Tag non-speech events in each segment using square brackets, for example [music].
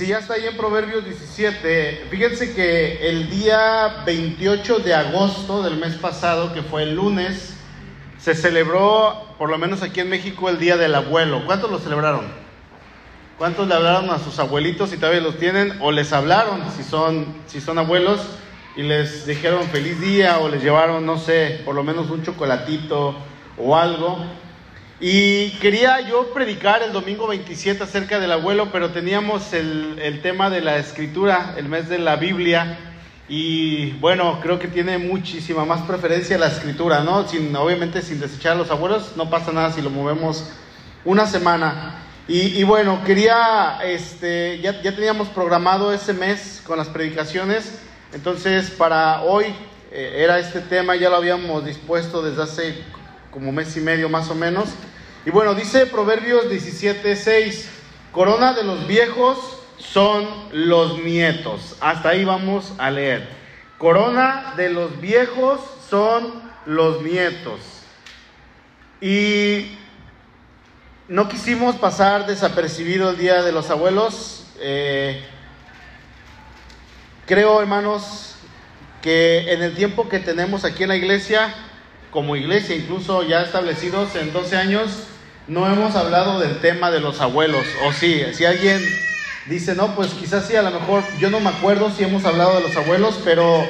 si ya está ahí en Proverbios 17, fíjense que el día 28 de agosto del mes pasado, que fue el lunes, se celebró, por lo menos aquí en México, el Día del Abuelo. ¿Cuántos lo celebraron? ¿Cuántos le hablaron a sus abuelitos si todavía los tienen? ¿O les hablaron si son, si son abuelos y les dijeron feliz día o les llevaron, no sé, por lo menos un chocolatito o algo? Y quería yo predicar el domingo 27 acerca del abuelo, pero teníamos el, el, tema de la escritura, el mes de la Biblia, y bueno, creo que tiene muchísima más preferencia la escritura, ¿no? Sin, obviamente sin desechar a los abuelos, no pasa nada si lo movemos una semana. Y, bueno, quería, este, ya, ya, teníamos programado ese mes con las predicaciones, entonces para hoy eh, era este tema, ya lo habíamos dispuesto desde hace como mes y medio más o menos. Y bueno, dice Proverbios 17:6, corona de los viejos son los nietos. Hasta ahí vamos a leer. Corona de los viejos son los nietos. Y no quisimos pasar desapercibido el Día de los Abuelos. Eh, creo, hermanos, que en el tiempo que tenemos aquí en la iglesia, como iglesia, incluso ya establecidos en 12 años, no hemos hablado del tema de los abuelos. O sí, si alguien dice, no, pues quizás sí, a lo mejor yo no me acuerdo si hemos hablado de los abuelos, pero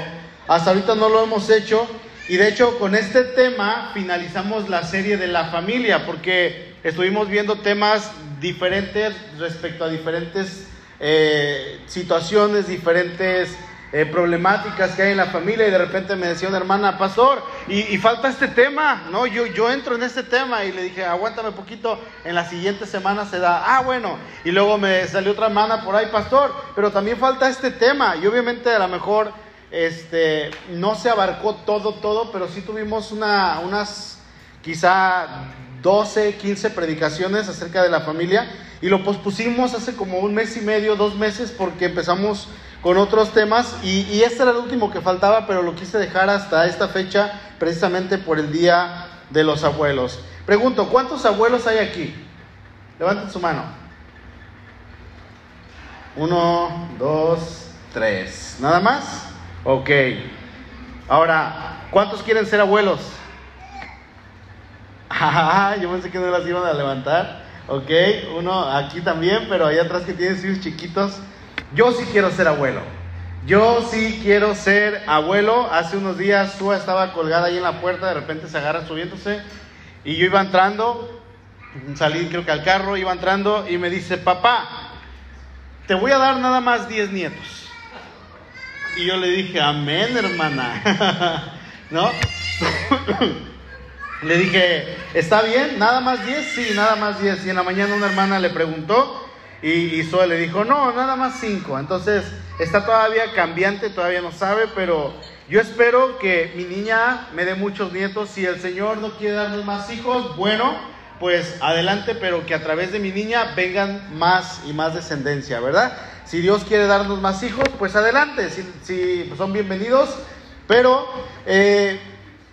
hasta ahorita no lo hemos hecho. Y de hecho, con este tema finalizamos la serie de la familia, porque estuvimos viendo temas diferentes respecto a diferentes eh, situaciones, diferentes eh, problemáticas que hay en la familia y de repente me decía una hermana, pastor, y, falta este tema, ¿no? Yo, yo entro en este tema y le dije, aguántame poquito, en la siguiente semana se da, ah, bueno, y luego me salió otra hermana por ahí, pastor, pero también falta este tema, y obviamente a lo mejor este, no se abarcó todo, todo, pero sí tuvimos una, unas quizá 12, 15 predicaciones acerca de la familia, y lo pospusimos hace como un mes y medio, dos meses, porque empezamos con otros temas y, este era el último que faltaba, pero lo quise dejar hasta esta fecha precisamente por el Día de los Abuelos. Pregunto, ¿cuántos abuelos hay aquí? Levanten su mano. Uno, dos, tres. ¿Nada más? Ok. Ahora, ¿cuántos quieren ser abuelos? [laughs] Ah, yo pensé que no las iban a levantar. Ok, uno aquí también, pero allá atrás que tienen hijos chiquitos. Yo sí quiero ser abuelo. Yo sí quiero ser abuelo. Hace unos días Sua estaba colgada ahí en la puerta, de repente se agarra subiéndose y yo iba entrando, salí creo que al carro, iba entrando y me dice, papá, te voy a dar nada más 10 nietos. Y yo le dije, amén, hermana. [laughs] ¿No? [laughs] le dije, ¿está bien? ¿Nada más 10? Sí, nada más 10. Y en la mañana una hermana le preguntó y, y Zoe le dijo, no, nada más cinco. Entonces está todavía cambiante, todavía no sabe, pero yo espero que mi niña me dé muchos nietos. Si el Señor no quiere darnos más hijos, bueno, pues adelante, pero que a través de mi niña vengan más y más descendencia, ¿verdad? Si Dios quiere darnos más hijos, pues adelante, si, si son bienvenidos, pero... Eh,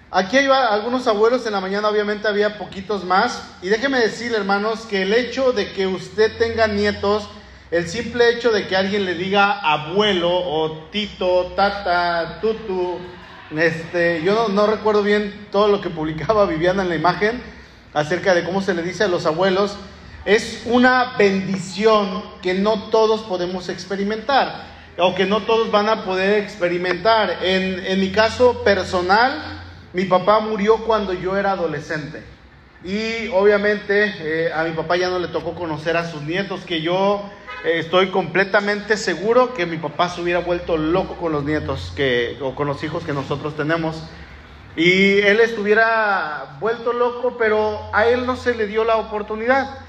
Aquí hay algunos abuelos, en la mañana obviamente había poquitos más. Y déjeme decirle, hermanos, que el hecho de que usted tenga nietos, el simple hecho de que alguien le diga abuelo o tito, tata, tutu, este, yo no, recuerdo bien todo lo que publicaba Viviana en la imagen acerca de cómo se le dice a los abuelos, es una bendición que no todos podemos experimentar o que no todos van a poder experimentar. En, en mi caso personal, mi papá murió cuando yo era adolescente. Y obviamente eh, a mi papá ya no le tocó conocer a sus nietos, que yo eh, estoy completamente seguro que mi papá se hubiera vuelto loco con los nietos que, o con los hijos que nosotros tenemos. Y él estuviera vuelto loco, pero a él no se le dio la oportunidad.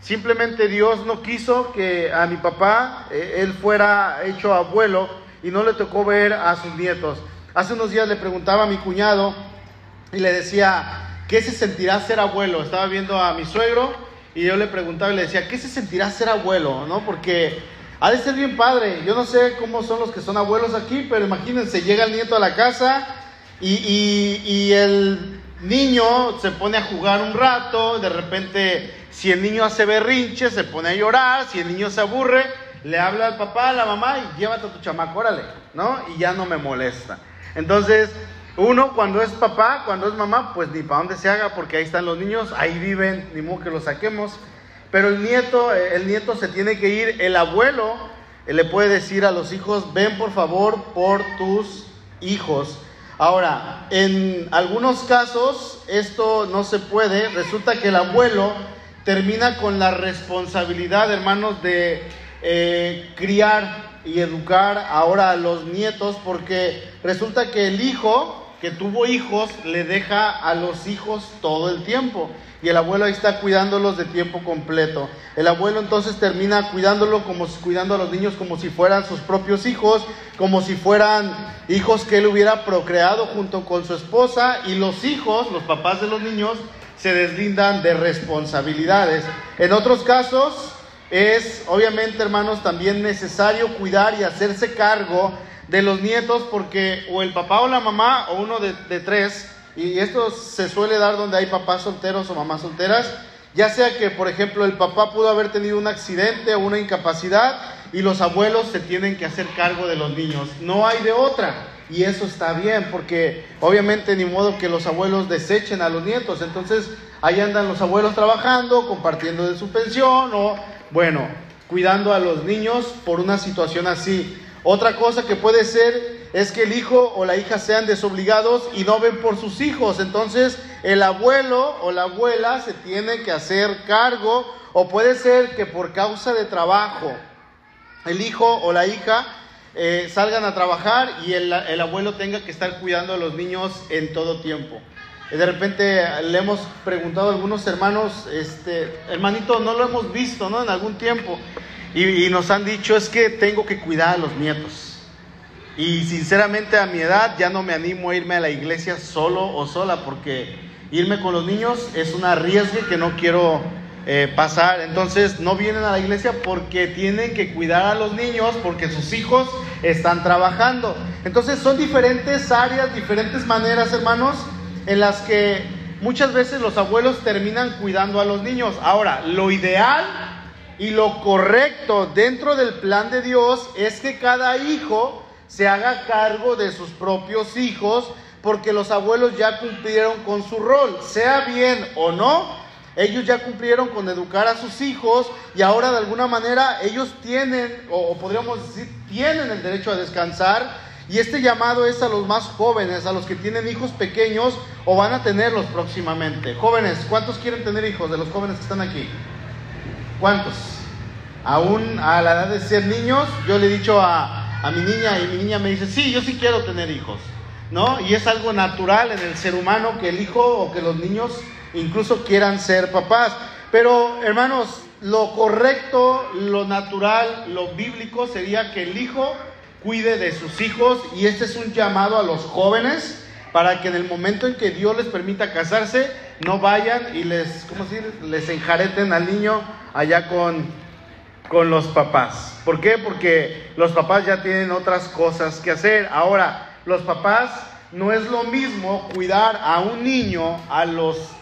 Simplemente Dios no quiso que a mi papá eh, él fuera hecho abuelo y no le tocó ver a sus nietos. Hace unos días le preguntaba a mi cuñado y le decía, ¿qué se sentirá ser abuelo? Estaba viendo a mi suegro y yo le preguntaba y le decía, ¿qué se sentirá ser abuelo? ¿No? Porque ha de ser bien padre. Yo no sé cómo son los que son abuelos aquí, pero imagínense, llega el nieto a la casa y, el niño se pone a jugar un rato, de repente si el niño hace berrinche, se pone a llorar, si el niño se aburre, le habla al papá, a la mamá y llévate a tu chamaco, órale, ¿no? Y ya no me molesta. Entonces, uno cuando es papá, cuando es mamá, pues ni para dónde se haga, porque ahí están los niños, ahí viven, ni modo que los saquemos. Pero el nieto, el nieto se tiene que ir, el abuelo le puede decir a los hijos, ven por favor por tus hijos. Ahora, en algunos casos esto no se puede, resulta que el abuelo termina con la responsabilidad, hermanos, de eh, criar y educar ahora a los nietos, porque resulta que el hijo que tuvo hijos le deja a los hijos todo el tiempo y el abuelo ahí está cuidándolos de tiempo completo. El abuelo entonces termina cuidándolo como cuidando a los niños como si fueran sus propios hijos, como si fueran hijos que él hubiera procreado junto con su esposa y los hijos, los papás de los niños, se deslindan de responsabilidades. En otros casos es obviamente, hermanos, también necesario cuidar y hacerse cargo de los nietos porque o el papá o la mamá o uno de, de tres y esto se suele dar donde hay papás solteros o mamás solteras, ya sea que, por ejemplo, el papá pudo haber tenido un accidente o una incapacidad y los abuelos se tienen que hacer cargo de los niños. No hay de otra. Y eso está bien, porque obviamente ni modo que los abuelos desechen a los nietos. Entonces, ahí andan los abuelos trabajando, compartiendo de su pensión o, bueno, cuidando a los niños por una situación así. Otra cosa que puede ser es que el hijo o la hija sean desobligados y no ven por sus hijos. Entonces el abuelo o la abuela se tiene que hacer cargo o puede ser que por causa de trabajo el hijo o la hija eh, salgan a trabajar y el, abuelo tenga que estar cuidando a los niños en todo tiempo. De repente le hemos preguntado a algunos hermanos, este, hermanito, no lo hemos visto, ¿no? En algún tiempo. y nos han dicho, es que tengo que cuidar a los nietos. Y sinceramente a mi edad ya no me animo a irme a la iglesia solo o sola porque irme con los niños es un arriesgue que no quiero eh, pasar. Entonces no vienen a la iglesia porque tienen que cuidar a los niños porque sus hijos están trabajando. Entonces son diferentes áreas, diferentes maneras, hermanos, en las que muchas veces los abuelos terminan cuidando a los niños. Ahora, lo ideal y lo correcto dentro del plan de Dios es que cada hijo se haga cargo de sus propios hijos, porque los abuelos ya cumplieron con su rol, sea bien o no, ellos ya cumplieron con educar a sus hijos y ahora de alguna manera ellos tienen, o, podríamos decir, tienen el derecho a descansar. Y este llamado es a los más jóvenes, a los que tienen hijos pequeños o van a tenerlos próximamente. Jóvenes, ¿cuántos quieren tener hijos de los jóvenes que están aquí? ¿Cuántos? Aún a la edad de ser niños, yo le he dicho a, a mi niña y mi niña me dice, sí, yo sí quiero tener hijos, ¿no? Y es algo natural en el ser humano que el hijo o que los niños incluso quieran ser papás. Pero, hermanos, lo correcto, lo natural, lo bíblico sería que el hijo cuide de sus hijos y este es un llamado a los jóvenes para que en el momento en que Dios les permita casarse, no vayan y les, ¿cómo decir? les enjareten al niño allá con con los papás. ¿Por qué? Porque los papás ya tienen otras cosas que hacer. Ahora, los papás no es lo mismo cuidar a un niño a los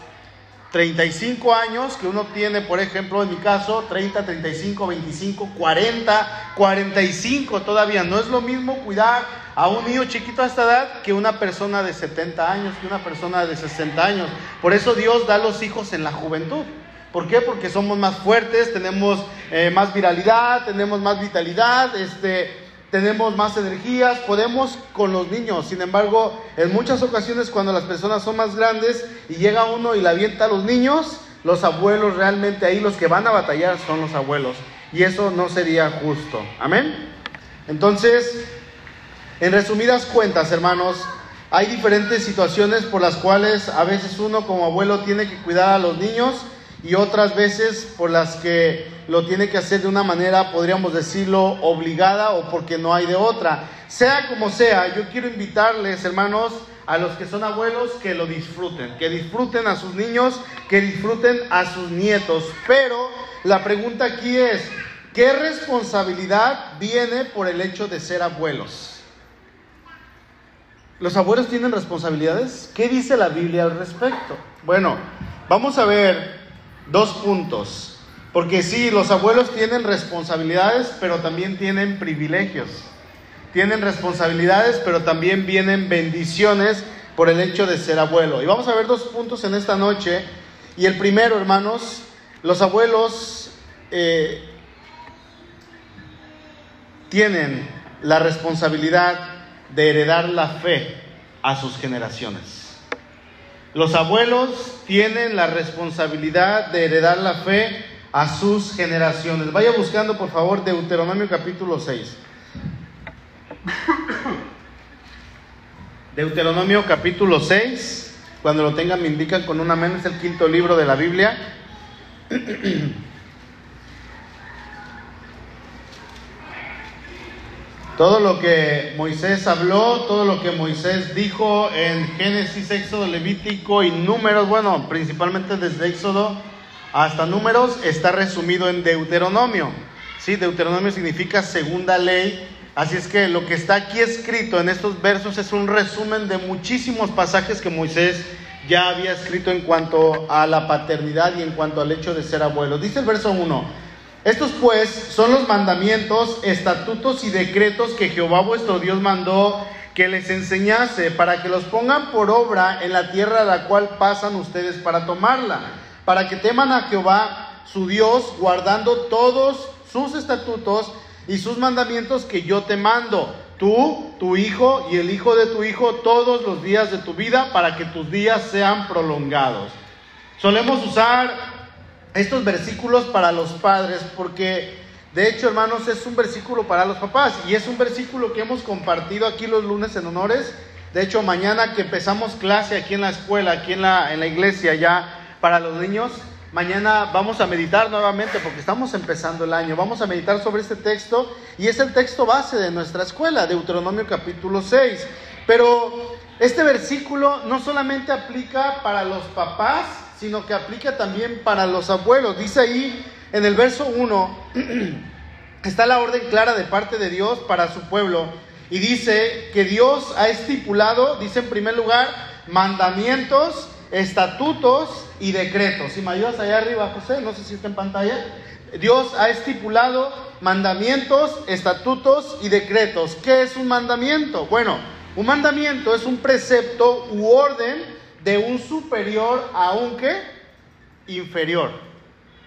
35 años que uno tiene, por ejemplo, en mi caso, 30, 35, 25, 40, 45 todavía. No es lo mismo cuidar a un niño chiquito a esta edad que una persona de 70 años, que una persona de 60 años. Por eso Dios da los hijos en la juventud. ¿Por qué? Porque somos más fuertes, tenemos eh, más viralidad, tenemos más vitalidad, este, tenemos más energías, podemos con los niños. Sin embargo, en muchas ocasiones cuando las personas son más grandes y llega uno y la avienta a los niños, los abuelos realmente ahí los que van a batallar son los abuelos. Y eso no sería justo. Amén. Entonces, en resumidas cuentas, hermanos, hay diferentes situaciones por las cuales a veces uno como abuelo tiene que cuidar a los niños y otras veces por las que lo tiene que hacer de una manera, podríamos decirlo, obligada o porque no hay de otra. Sea como sea, yo quiero invitarles, hermanos, a los que son abuelos, que lo disfruten, que disfruten a sus niños, que disfruten a sus nietos. Pero la pregunta aquí es, ¿qué responsabilidad viene por el hecho de ser abuelos? ¿Los abuelos tienen responsabilidades? ¿Qué dice la Biblia al respecto? Bueno, vamos a ver dos puntos. Porque sí, los abuelos tienen responsabilidades, pero también tienen privilegios. Tienen responsabilidades, pero también vienen bendiciones por el hecho de ser abuelo. Y vamos a ver dos puntos en esta noche. Y el primero, hermanos, los abuelos eh, tienen la responsabilidad de heredar la fe a sus generaciones. Los abuelos tienen la responsabilidad de heredar la fe a sus generaciones. Vaya buscando, por favor, Deuteronomio capítulo 6. [coughs] Deuteronomio capítulo 6. Cuando lo tengan me indican con una mano, es el quinto libro de la Biblia. [coughs] Todo lo que Moisés habló, todo lo que Moisés dijo en Génesis, Éxodo, Levítico y Números, bueno, principalmente desde Éxodo hasta Números, está resumido en Deuteronomio. Sí, Deuteronomio significa segunda ley. Así es que lo que está aquí escrito en estos versos es un resumen de muchísimos pasajes que Moisés ya había escrito en cuanto a la paternidad y en cuanto al hecho de ser abuelo. Dice el verso 1. Estos pues son los mandamientos, estatutos y decretos que Jehová vuestro Dios mandó que les enseñase para que los pongan por obra en la tierra a la cual pasan ustedes para tomarla, para que teman a Jehová su Dios guardando todos sus estatutos y sus mandamientos que yo te mando, tú, tu hijo y el hijo de tu hijo todos los días de tu vida para que tus días sean prolongados. Solemos usar estos versículos para los padres, porque de hecho, hermanos, es un versículo para los papás y es un versículo que hemos compartido aquí los lunes en honores. De hecho, mañana que empezamos clase aquí en la escuela, aquí en la, en la iglesia ya para los niños, mañana vamos a meditar nuevamente porque estamos empezando el año. Vamos a meditar sobre este texto y es el texto base de nuestra escuela, Deuteronomio capítulo 6. Pero este versículo no solamente aplica para los papás, sino que aplica también para los abuelos. Dice ahí en el verso 1, [clears throat] está la orden clara de parte de Dios para su pueblo. Y dice que Dios ha estipulado, dice en primer lugar, mandamientos, estatutos y decretos. Si me ayudas allá arriba, José, no sé si está en pantalla. Dios ha estipulado mandamientos, estatutos y decretos. ¿Qué es un mandamiento? Bueno, un mandamiento es un precepto u orden de un superior a un qué? Inferior.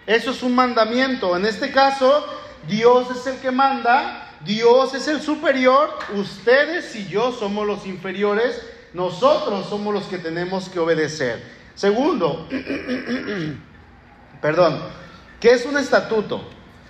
Eso es un mandamiento. En este caso, Dios es el que manda, Dios es el superior, ustedes y yo somos los inferiores, nosotros somos los que tenemos que obedecer. Segundo, [clears throat] perdón, ¿qué es un estatuto?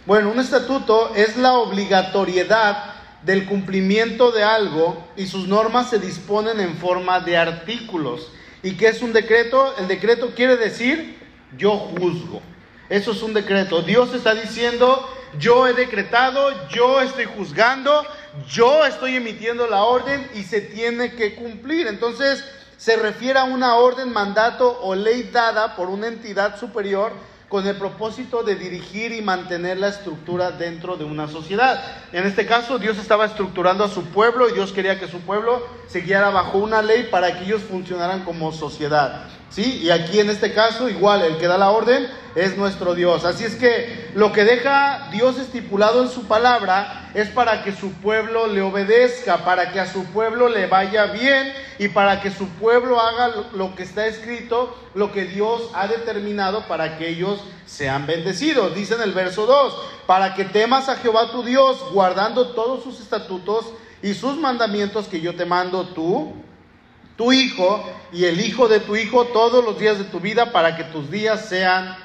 Bueno, un estatuto es la obligatoriedad del cumplimiento de algo y sus normas se disponen en forma de artículos. ¿Y qué es un decreto? El decreto quiere decir yo juzgo. Eso es un decreto. Dios está diciendo, yo he decretado, yo estoy juzgando, yo estoy emitiendo la orden y se tiene que cumplir. Entonces se refiere a una orden, mandato o ley dada por una entidad superior con el propósito de dirigir y mantener la estructura dentro de una sociedad. En este caso, Dios estaba estructurando a su pueblo y Dios quería que su pueblo se guiara bajo una ley para que ellos funcionaran como sociedad. ¿Sí? Y aquí en este caso, igual, el que da la orden es nuestro Dios. Así es que lo que deja Dios estipulado en su palabra es para que su pueblo le obedezca, para que a su pueblo le vaya bien y para que su pueblo haga lo que está escrito, lo que Dios ha determinado para que ellos sean bendecidos. Dice en el verso 2, para que temas a Jehová tu Dios, guardando todos sus estatutos y sus mandamientos que yo te mando tú tu hijo y el hijo de tu hijo todos los días de tu vida para que tus días sean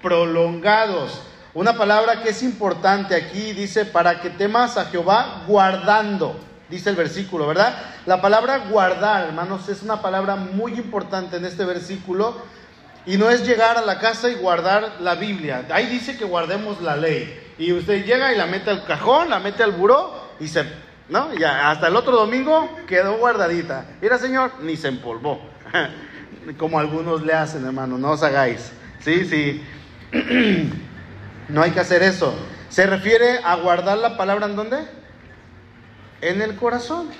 prolongados. Una palabra que es importante aquí dice, para que temas a Jehová guardando, dice el versículo, ¿verdad? La palabra guardar, hermanos, es una palabra muy importante en este versículo y no es llegar a la casa y guardar la Biblia. Ahí dice que guardemos la ley. Y usted llega y la mete al cajón, la mete al buró y se ¿no? Ya hasta el otro domingo quedó guardadita. Mira, Señor, ni se empolvó. [laughs] Como algunos le hacen, hermano, no os hagáis. Sí, sí. [clears throat] No hay que hacer eso. Se refiere a guardar la palabra en dónde? En el corazón.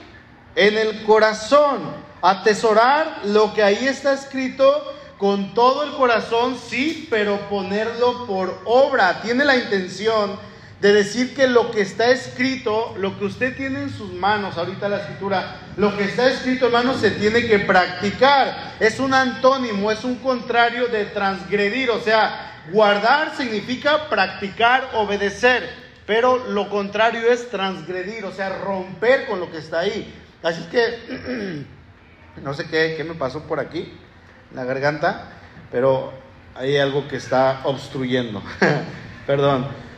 En el corazón. Atesorar lo que ahí está escrito con todo el corazón, sí, pero ponerlo por obra. Tiene la intención de decir que lo que está escrito, lo que usted tiene en sus manos, ahorita la escritura, lo que está escrito, hermano, se tiene que practicar. Es un antónimo, es un contrario de transgredir, o sea, guardar significa practicar, obedecer, pero lo contrario es transgredir, o sea, romper con lo que está ahí. Así que, [clears throat] no sé qué, qué me pasó por aquí, la garganta, pero hay algo que está obstruyendo. [laughs] Perdón.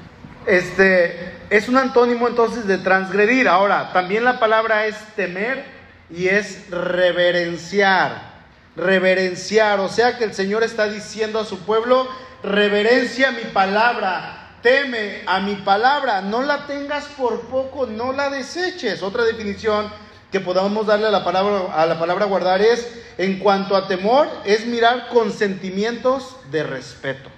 Este es un antónimo entonces de transgredir. Ahora, también la palabra es temer y es reverenciar. Reverenciar, o sea que el Señor está diciendo a su pueblo, reverencia mi palabra, teme a mi palabra, no la tengas por poco, no la deseches. Otra definición que podamos darle a la palabra, a la palabra guardar es, en cuanto a temor, es mirar con sentimientos de respeto.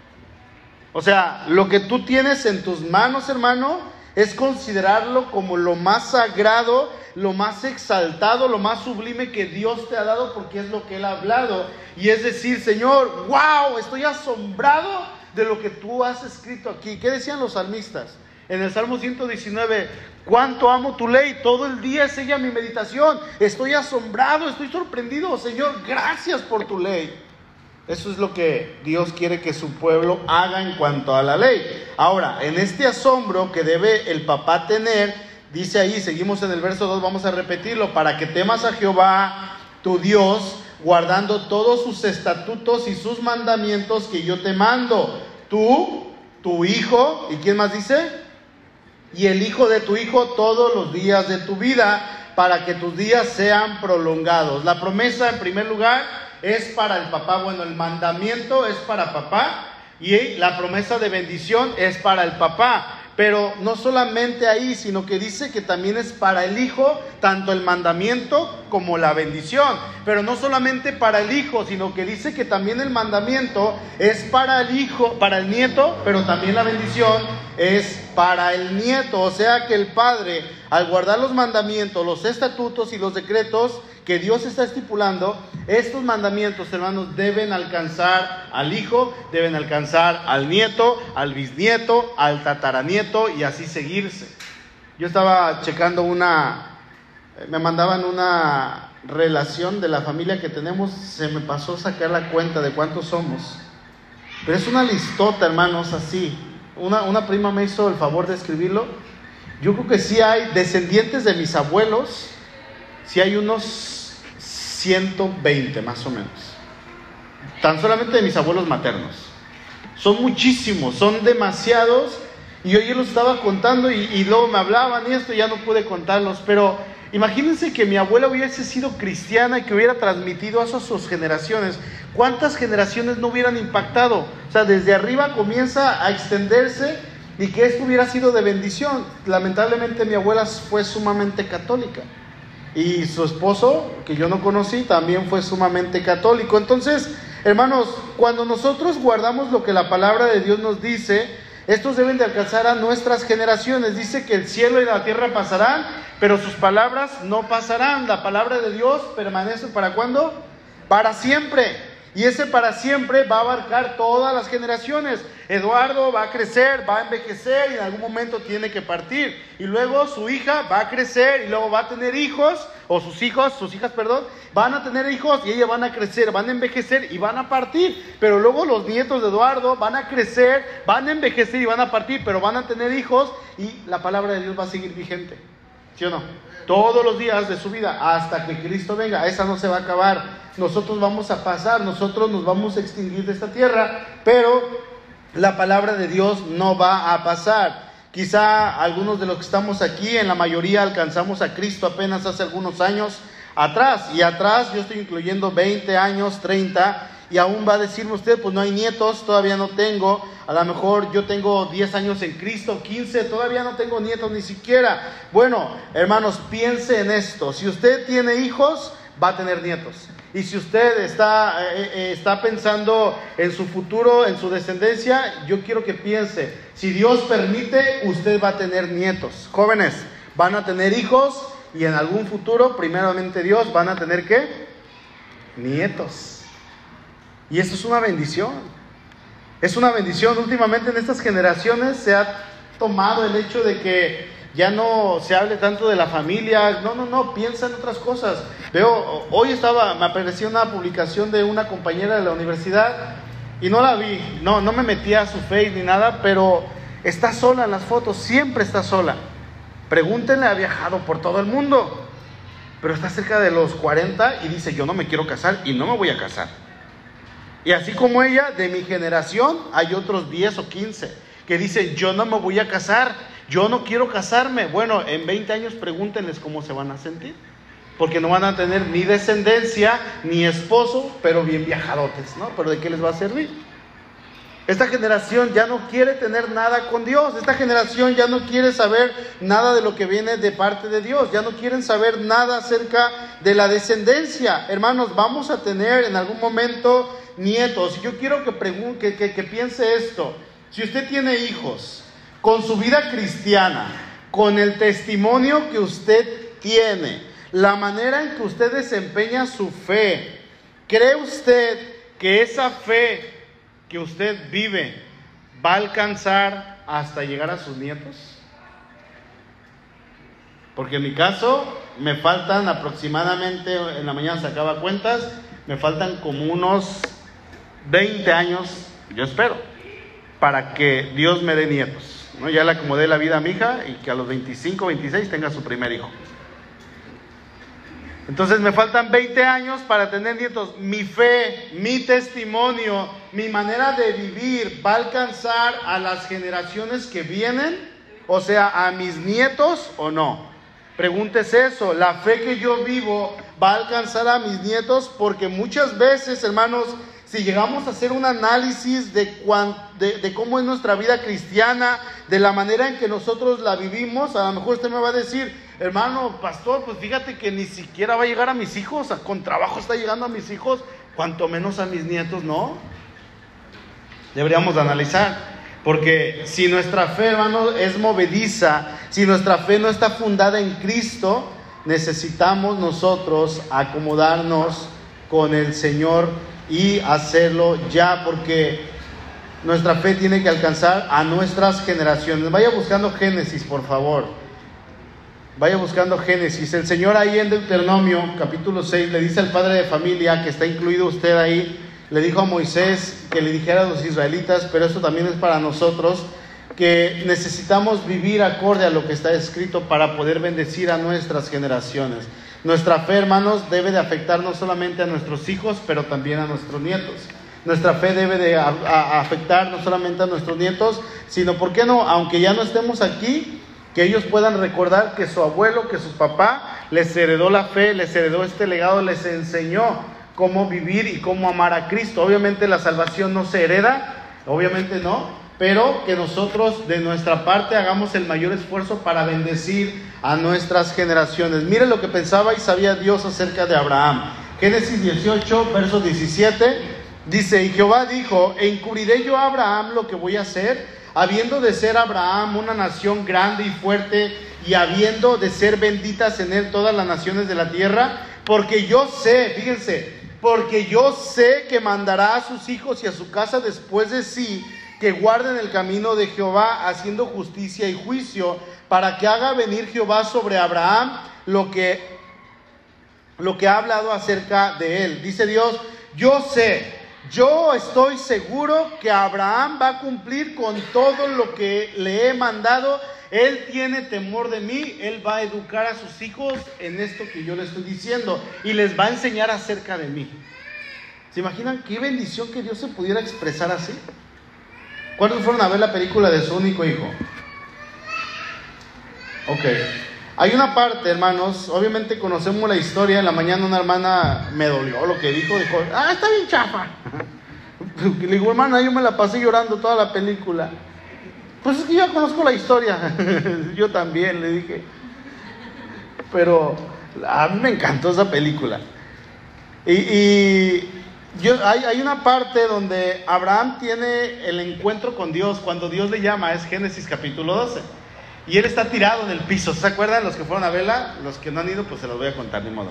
O sea, lo que tú tienes en tus manos, hermano, es considerarlo como lo más sagrado, lo más exaltado, lo más sublime que Dios te ha dado porque es lo que Él ha hablado. Y es decir, Señor, wow, estoy asombrado de lo que tú has escrito aquí. ¿Qué decían los salmistas? En el Salmo 119, cuánto amo tu ley, todo el día es ella mi meditación. Estoy asombrado, estoy sorprendido, Señor, gracias por tu ley. Eso es lo que Dios quiere que su pueblo haga en cuanto a la ley. Ahora, en este asombro que debe el papá tener, dice ahí, seguimos en el verso 2, vamos a repetirlo, para que temas a Jehová, tu Dios, guardando todos sus estatutos y sus mandamientos que yo te mando. Tú, tu hijo, ¿y quién más dice? Y el hijo de tu hijo todos los días de tu vida, para que tus días sean prolongados. La promesa, en primer lugar, es para el papá. Bueno, el mandamiento es para papá y la promesa de bendición es para el papá. Pero no solamente ahí, sino que dice que también es para el hijo, tanto el mandamiento como la bendición. Pero no solamente para el hijo, sino que dice que también el mandamiento es para el hijo, para el nieto, pero también la bendición es para el nieto. O sea que el padre, al guardar los mandamientos, los estatutos y los decretos, que Dios está estipulando, estos mandamientos, hermanos, deben alcanzar al hijo, deben alcanzar al nieto, al bisnieto, al tataranieto y así seguirse. Yo estaba checando una, me mandaban una relación de la familia que tenemos, se me pasó sacar la cuenta de cuántos somos. Pero es una listota, hermanos, así. Una, una prima me hizo el favor de escribirlo. Yo creo que sí hay descendientes de mis abuelos, si hay unos 120 más o menos. Tan solamente de mis abuelos maternos. Son muchísimos, son demasiados. Y yo los estaba contando y, luego me hablaban y esto ya no pude contarlos. Pero imagínense que mi abuela hubiese sido cristiana y que hubiera transmitido eso a sus generaciones. ¿Cuántas generaciones no hubieran impactado? O sea, desde arriba comienza a extenderse y que esto hubiera sido de bendición. Lamentablemente mi abuela fue sumamente católica. Y su esposo, que yo no conocí, también fue sumamente católico. Entonces, hermanos, cuando nosotros guardamos lo que la palabra de Dios nos dice, estos deben de alcanzar a nuestras generaciones. Dice que el cielo y la tierra pasarán, pero sus palabras no pasarán. La palabra de Dios permanece para cuándo? Para siempre. Y ese para siempre va a abarcar todas las generaciones. Eduardo va a crecer, va a envejecer y en algún momento tiene que partir. Y luego su hija va a crecer y luego va a tener hijos, o sus hijos, sus hijas, perdón, van a tener hijos y ellas van a crecer, van a envejecer y van a partir. Pero luego los nietos de Eduardo van a crecer, van a envejecer y van a partir, pero van a tener hijos y la palabra de Dios va a seguir vigente. ¿Sí o no? Todos los días de su vida hasta que Cristo venga. Esa no se va a acabar nosotros vamos a pasar, nosotros nos vamos a extinguir de esta tierra, pero la palabra de Dios no va a pasar. Quizá algunos de los que estamos aquí, en la mayoría alcanzamos a Cristo apenas hace algunos años atrás, y atrás yo estoy incluyendo 20 años, 30, y aún va a decirme usted, pues no hay nietos, todavía no tengo, a lo mejor yo tengo 10 años en Cristo, 15, todavía no tengo nietos ni siquiera. Bueno, hermanos, piense en esto, si usted tiene hijos, va a tener nietos. Y si usted está, eh, eh, está pensando en su futuro, en su descendencia, yo quiero que piense, si Dios permite, usted va a tener nietos. Jóvenes, van a tener hijos y en algún futuro, primeramente Dios, van a tener qué? Nietos. Y eso es una bendición. Es una bendición. Últimamente en estas generaciones se ha tomado el hecho de que ya no se hable tanto de la familia. No, no, no, piensa en otras cosas. Veo, hoy estaba, me apareció una publicación de una compañera de la universidad y no la vi. No, no me metí a su face ni nada, pero está sola en las fotos, siempre está sola. Pregúntenle, ha viajado por todo el mundo, pero está cerca de los 40 y dice, yo no me quiero casar y no me voy a casar. Y así como ella, de mi generación, hay otros 10 o 15 que dicen, yo no me voy a casar, yo no quiero casarme. Bueno, en 20 años pregúntenles cómo se van a sentir, porque no van a tener ni descendencia, ni esposo, pero bien viajadotes, ¿no? Pero ¿de qué les va a servir? Esta generación ya no quiere tener nada con Dios. Esta generación ya no quiere saber nada de lo que viene de parte de Dios. Ya no quieren saber nada acerca de la descendencia. Hermanos, vamos a tener en algún momento nietos. Y yo quiero que, que, que piense esto. Si usted tiene hijos, con su vida cristiana, con el testimonio que usted tiene, la manera en que usted desempeña su fe, ¿cree usted que esa fe que usted vive va a alcanzar hasta llegar a sus nietos? Porque en mi caso me faltan aproximadamente, en la mañana se acaba cuentas, me faltan como unos 20 años, yo espero, para que Dios me dé nietos. ¿No? Ya le acomodé la vida a mi hija y que a los 25, 26 tenga su primer hijo. Entonces me faltan 20 años para tener nietos. Mi fe, mi testimonio, mi manera de vivir va a alcanzar a las generaciones que vienen, o sea, a mis nietos o no. Pregúntese eso, la fe que yo vivo va a alcanzar a mis nietos porque muchas veces, hermanos, si llegamos a hacer un análisis de, de, cómo es nuestra vida cristiana, de la manera en que nosotros la vivimos, a lo mejor usted me va a decir, hermano, pastor, pues fíjate que ni siquiera va a llegar a mis hijos, con trabajo está llegando a mis hijos, cuanto menos a mis nietos, ¿no? Deberíamos analizar. Porque si nuestra fe, hermano, es movediza, si nuestra fe no está fundada en Cristo, necesitamos nosotros acomodarnos con el Señor y hacerlo ya, porque nuestra fe tiene que alcanzar a nuestras generaciones. Vaya buscando Génesis, por favor. Vaya buscando Génesis. El Señor ahí en Deuteronomio, capítulo 6, le dice al padre de familia, que está incluido usted ahí, le dijo a Moisés que le dijera a los israelitas, pero eso también es para nosotros, que necesitamos vivir acorde a lo que está escrito para poder bendecir a nuestras generaciones. Nuestra fe, hermanos, debe de afectar no solamente a nuestros hijos, pero también a nuestros nietos. Nuestra fe debe de afectar no solamente a nuestros nietos, sino, ¿por qué no? Aunque ya no estemos aquí, que ellos puedan recordar que su abuelo, que su papá les heredó la fe, les heredó este legado, les enseñó cómo vivir y cómo amar a Cristo. Obviamente la salvación no se hereda, obviamente no, pero que nosotros de nuestra parte hagamos el mayor esfuerzo para bendecir a nuestras generaciones. Mire lo que pensaba y sabía Dios acerca de Abraham. Génesis 18, verso 17, dice, y Jehová dijo, encubriré yo a Abraham lo que voy a hacer habiendo de ser Abraham una nación grande y fuerte, y habiendo de ser benditas en él todas las naciones de la tierra, porque yo sé, fíjense, porque yo sé que mandará a sus hijos y a su casa después de sí, que guarden el camino de Jehová, haciendo justicia y juicio, para que haga venir Jehová sobre Abraham lo que lo que ha hablado acerca de él. Dice Dios, yo sé yo estoy seguro que Abraham va a cumplir con todo lo que le he mandado. Él tiene temor de mí, él va a educar a sus hijos en esto que yo le estoy diciendo y les va a enseñar acerca de mí. ¿Se imaginan qué bendición que Dios se pudiera expresar así? ¿Cuántos fueron a ver la película de su único hijo? Ok. Hay una parte, hermanos, obviamente conocemos la historia. En la mañana una hermana me dolió lo que dijo. Dijo, ah, está bien chafa. [laughs] Le digo, hermana, yo me la pasé llorando toda la película. Pues es que ya conozco la historia. [laughs] yo también, le dije. Pero a mí me encantó esa película. Y, hay, una parte donde Abraham tiene el encuentro con Dios cuando Dios le llama, es Génesis capítulo 12. Y él está tirado en el piso. ¿Se acuerdan los que fueron a verla? Los que no han ido, pues se los voy a contar, de modo.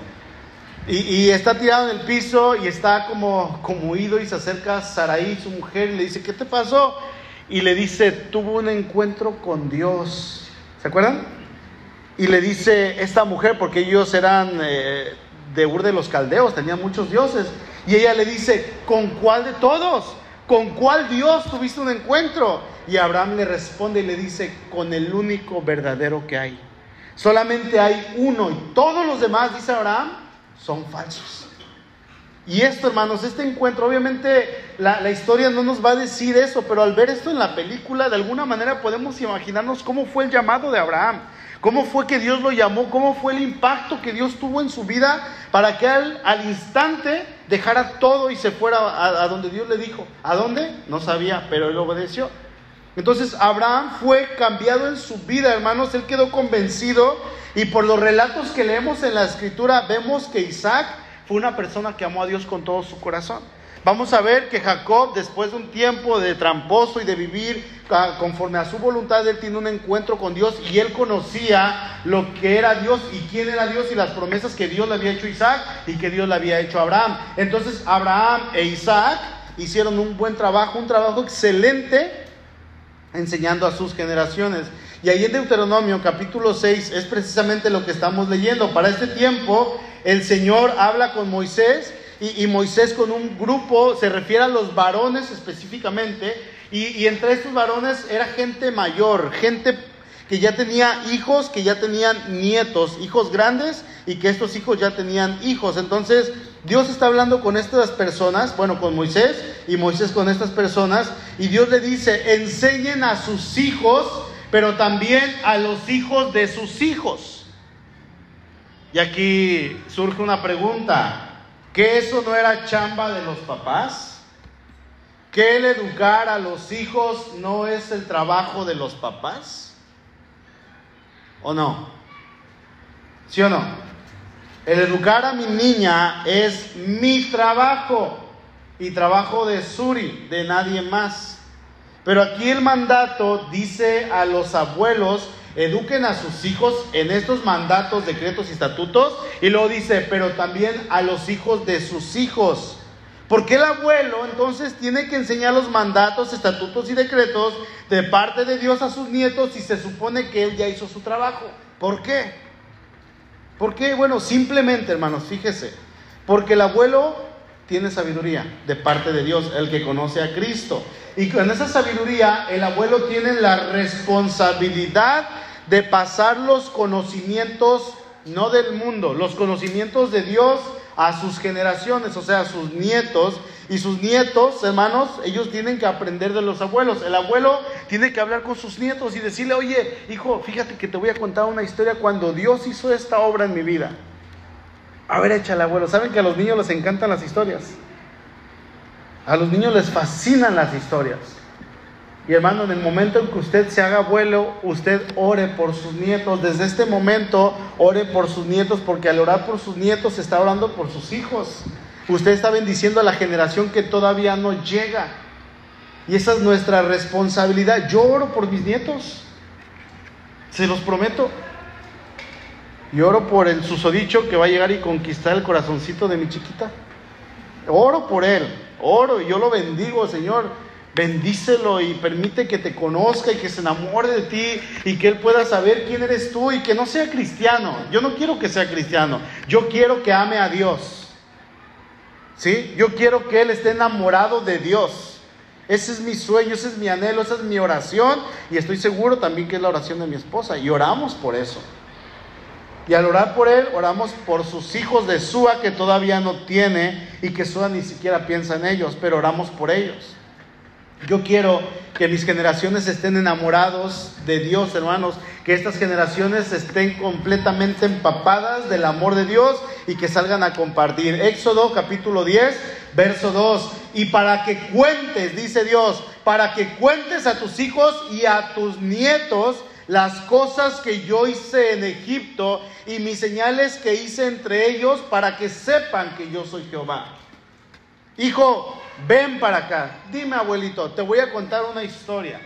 Y, está tirado en el piso y está como, como ido y se acerca a Saraí, su mujer, y le dice, ¿qué te pasó? Y le dice, tuvo un encuentro con Dios. ¿Se acuerdan? Y le dice esta mujer, porque ellos eran eh, de Ur de los Caldeos, tenían muchos dioses. Y ella le dice, ¿con cuál de todos? ¿Con cuál Dios tuviste un encuentro? Y Abraham le responde y le dice, con el único verdadero que hay. Solamente hay uno y todos los demás, dice Abraham, son falsos. Y esto, hermanos, este encuentro, obviamente la, historia no nos va a decir eso, pero al ver esto en la película, de alguna manera podemos imaginarnos cómo fue el llamado de Abraham, cómo fue que Dios lo llamó, cómo fue el impacto que Dios tuvo en su vida para que él al instante dejara todo y se fuera a, donde Dios le dijo. ¿A dónde? No sabía, pero él obedeció. Entonces Abraham fue cambiado en su vida, hermanos, él quedó convencido y por los relatos que leemos en la escritura vemos que Isaac fue una persona que amó a Dios con todo su corazón. Vamos a ver que Jacob, después de un tiempo de tramposo y de vivir ah, conforme a su voluntad, él tiene un encuentro con Dios y él conocía lo que era Dios y quién era Dios y las promesas que Dios le había hecho a Isaac y que Dios le había hecho a Abraham. Entonces Abraham e Isaac hicieron un buen trabajo, un trabajo excelente enseñando a sus generaciones. Y ahí en Deuteronomio capítulo 6 es precisamente lo que estamos leyendo. Para este tiempo el Señor habla con Moisés y, Moisés con un grupo, se refiere a los varones específicamente, y, y entre estos varones era gente mayor, gente que ya tenía hijos, que ya tenían nietos, hijos grandes y que estos hijos ya tenían hijos. Entonces Dios está hablando con estas personas, bueno, con Moisés y Moisés con estas personas, y Dios le dice, enseñen a sus hijos pero también a los hijos de sus hijos. Y aquí surge una pregunta, ¿que eso no era chamba de los papás? ¿Que el educar a los hijos no es el trabajo de los papás? ¿O no? ¿Sí o no? El educar a mi niña es mi trabajo y trabajo de Suri, de nadie más. Pero aquí el mandato dice a los abuelos, eduquen a sus hijos en estos mandatos, decretos y estatutos. Y luego dice, pero también a los hijos de sus hijos. Porque el abuelo entonces tiene que enseñar los mandatos, estatutos y decretos de parte de Dios a sus nietos y se supone que él ya hizo su trabajo. ¿Por qué? ¿Por qué? Bueno, simplemente, hermanos, fíjese. Porque el abuelo tiene sabiduría de parte de Dios, el que conoce a Cristo. Y con esa sabiduría el abuelo tiene la responsabilidad de pasar los conocimientos, no del mundo, los conocimientos de Dios a sus generaciones, o sea, a sus nietos. Y sus nietos, hermanos, ellos tienen que aprender de los abuelos. El abuelo tiene que hablar con sus nietos y decirle, oye, hijo, fíjate que te voy a contar una historia cuando Dios hizo esta obra en mi vida. A ver, échale, abuelo. ¿Saben que a los niños les encantan las historias? A los niños les fascinan las historias. Y hermano, en el momento en que usted se haga abuelo, usted ore por sus nietos. Desde este momento, ore por sus nietos, porque al orar por sus nietos, está orando por sus hijos. Usted está bendiciendo a la generación que todavía no llega. Y esa es nuestra responsabilidad. Yo oro por mis nietos. Se los prometo. Y oro por el susodicho que va a llegar y conquistar el corazoncito de mi chiquita. Oro por él, oro y yo lo bendigo, Señor. Bendícelo y permite que te conozca y que se enamore de ti y que él pueda saber quién eres tú y que no sea cristiano. Yo no quiero que sea cristiano, yo quiero que ame a Dios. ¿Sí? Yo quiero que él esté enamorado de Dios. Ese es mi sueño, ese es mi anhelo, esa es mi oración y estoy seguro también que es la oración de mi esposa y oramos por eso. Y al orar por él, oramos por sus hijos de Sua que todavía no tiene y que Sua ni siquiera piensa en ellos, pero oramos por ellos. Yo quiero que mis generaciones estén enamorados de Dios, hermanos, que estas generaciones estén completamente empapadas del amor de Dios y que salgan a compartir. Éxodo capítulo 10, verso 2. Y para que cuentes, dice Dios, para que cuentes a tus hijos y a tus nietos las cosas que yo hice en Egipto y mis señales que hice entre ellos para que sepan que yo soy Jehová. Hijo, ven para acá. Dime, abuelito, te voy a contar una historia.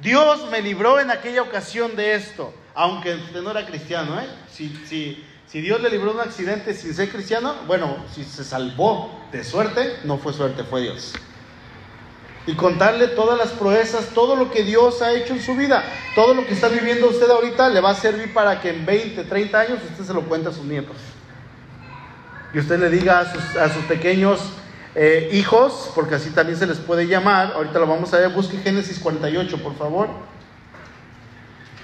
Dios me libró en aquella ocasión de esto, aunque usted no era cristiano, ¿eh? Si, si, Si Dios le libró un accidente sin ser cristiano, bueno, si se salvó de suerte, no fue suerte, fue Dios. Y contarle todas las proezas, todo lo que Dios ha hecho en su vida, todo lo que está viviendo usted ahorita le va a servir para que en 20, 30 años usted se lo cuente a sus nietos. Y usted le diga a sus, a sus pequeños eh, hijos, porque así también se les puede llamar, ahorita lo vamos a ver, busque Génesis 48, por favor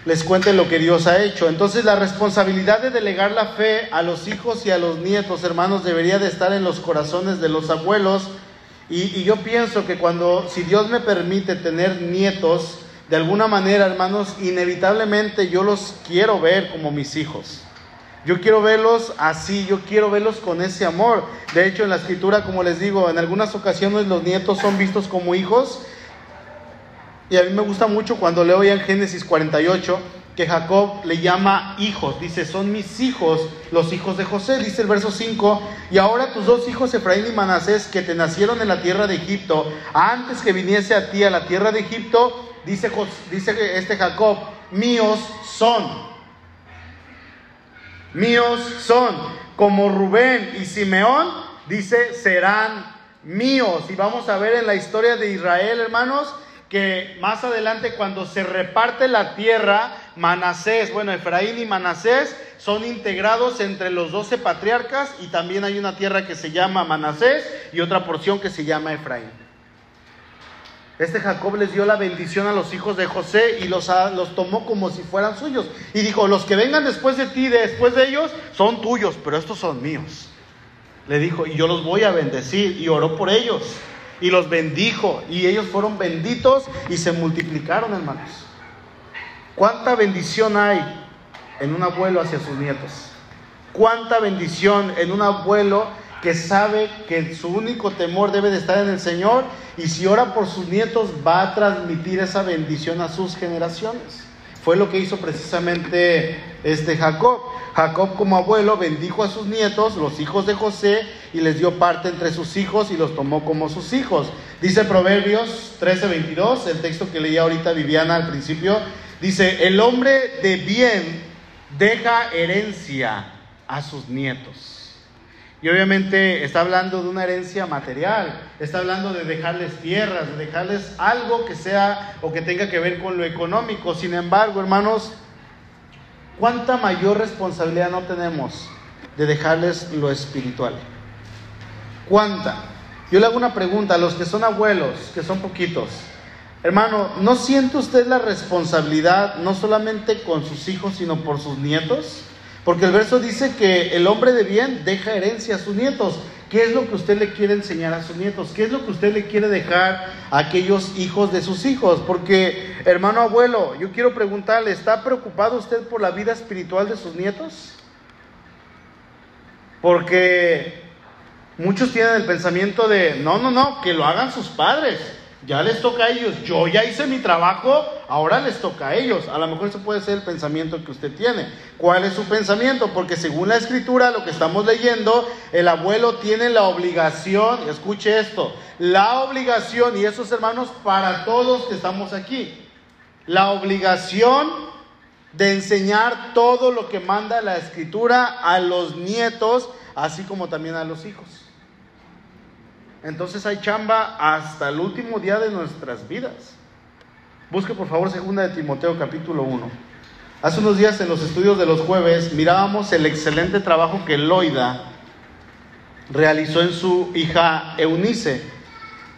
les cuente lo que Dios ha hecho. Entonces la responsabilidad de delegar la fe a los hijos y a los nietos, hermanos, debería de estar en los corazones de los abuelos. Y, yo pienso que cuando, si Dios me permite tener nietos, de alguna manera, hermanos, inevitablemente yo los quiero ver como mis hijos. Yo quiero verlos así, yo quiero verlos con ese amor. De hecho, en la escritura, como les digo, en algunas ocasiones los nietos son vistos como hijos y a mí me gusta mucho cuando leo ya en Génesis 48 que Jacob le llama hijos. Dice, son mis hijos, los hijos de José. Dice el verso 5, y ahora tus dos hijos, Efraín y Manasés, que te nacieron en la tierra de Egipto, antes que viniese a ti a la tierra de Egipto, dice, dice este Jacob, míos son. Míos son. Como Rubén y Simeón, dice, serán míos. Y vamos a ver en la historia de Israel, hermanos, que más adelante cuando se reparte la tierra, Manasés, bueno, Efraín y Manasés son integrados entre los doce patriarcas y también hay una tierra que se llama Manasés y otra porción que se llama Efraín. Este Jacob les dio la bendición a los hijos de José y los, los tomó como si fueran suyos. Y dijo, los que vengan después de ti, después de ellos, son tuyos, pero estos son míos. Le dijo, y yo los voy a bendecir y oró por ellos y los bendijo y ellos fueron benditos y se multiplicaron, hermanos. ¿Cuánta bendición hay en un abuelo hacia sus nietos? ¿Cuánta bendición en un abuelo que sabe que su único temor debe de estar en el Señor y si ora por sus nietos va a transmitir esa bendición a sus generaciones? Fue lo que hizo precisamente este Jacob. Jacob como abuelo bendijo a sus nietos, los hijos de José, y les dio parte entre sus hijos y los tomó como sus hijos. Dice Proverbios 13:22, el texto que leía ahorita Viviana al principio, dice, el hombre de bien deja herencia a sus nietos. Y obviamente está hablando de una herencia material, está hablando de dejarles tierras, de dejarles algo que sea o que tenga que ver con lo económico. Sin embargo, hermanos, ¿cuánta mayor responsabilidad no tenemos de dejarles lo espiritual? ¿Cuánta? Yo le hago una pregunta a los que son abuelos, que son poquitos. Hermano, ¿no siente usted la responsabilidad no solamente con sus hijos, sino por sus nietos? Porque el verso dice que el hombre de bien deja herencia a sus nietos. ¿Qué es lo que usted le quiere enseñar a sus nietos? ¿Qué es lo que usted le quiere dejar a aquellos hijos de sus hijos? Porque, hermano abuelo, yo quiero preguntarle, ¿está preocupado usted por la vida espiritual de sus nietos? Porque muchos tienen el pensamiento de, no, no, no, que lo hagan sus padres. Ya les toca a ellos. Yo ya hice mi trabajo, ahora les toca a ellos. A lo mejor eso puede ser el pensamiento que usted tiene. ¿Cuál es su pensamiento? Porque según la escritura, lo que estamos leyendo, el abuelo tiene la obligación, escuche esto, la obligación, y esos hermanos, para todos que estamos aquí, la obligación de enseñar todo lo que manda la escritura a los nietos, así como también a los hijos entonces hay chamba hasta el último día de nuestras vidas. Busque por favor segunda de Timoteo capítulo 1. Hace unos días en los estudios de los jueves mirábamos el excelente trabajo que Loida realizó en su hija Eunice.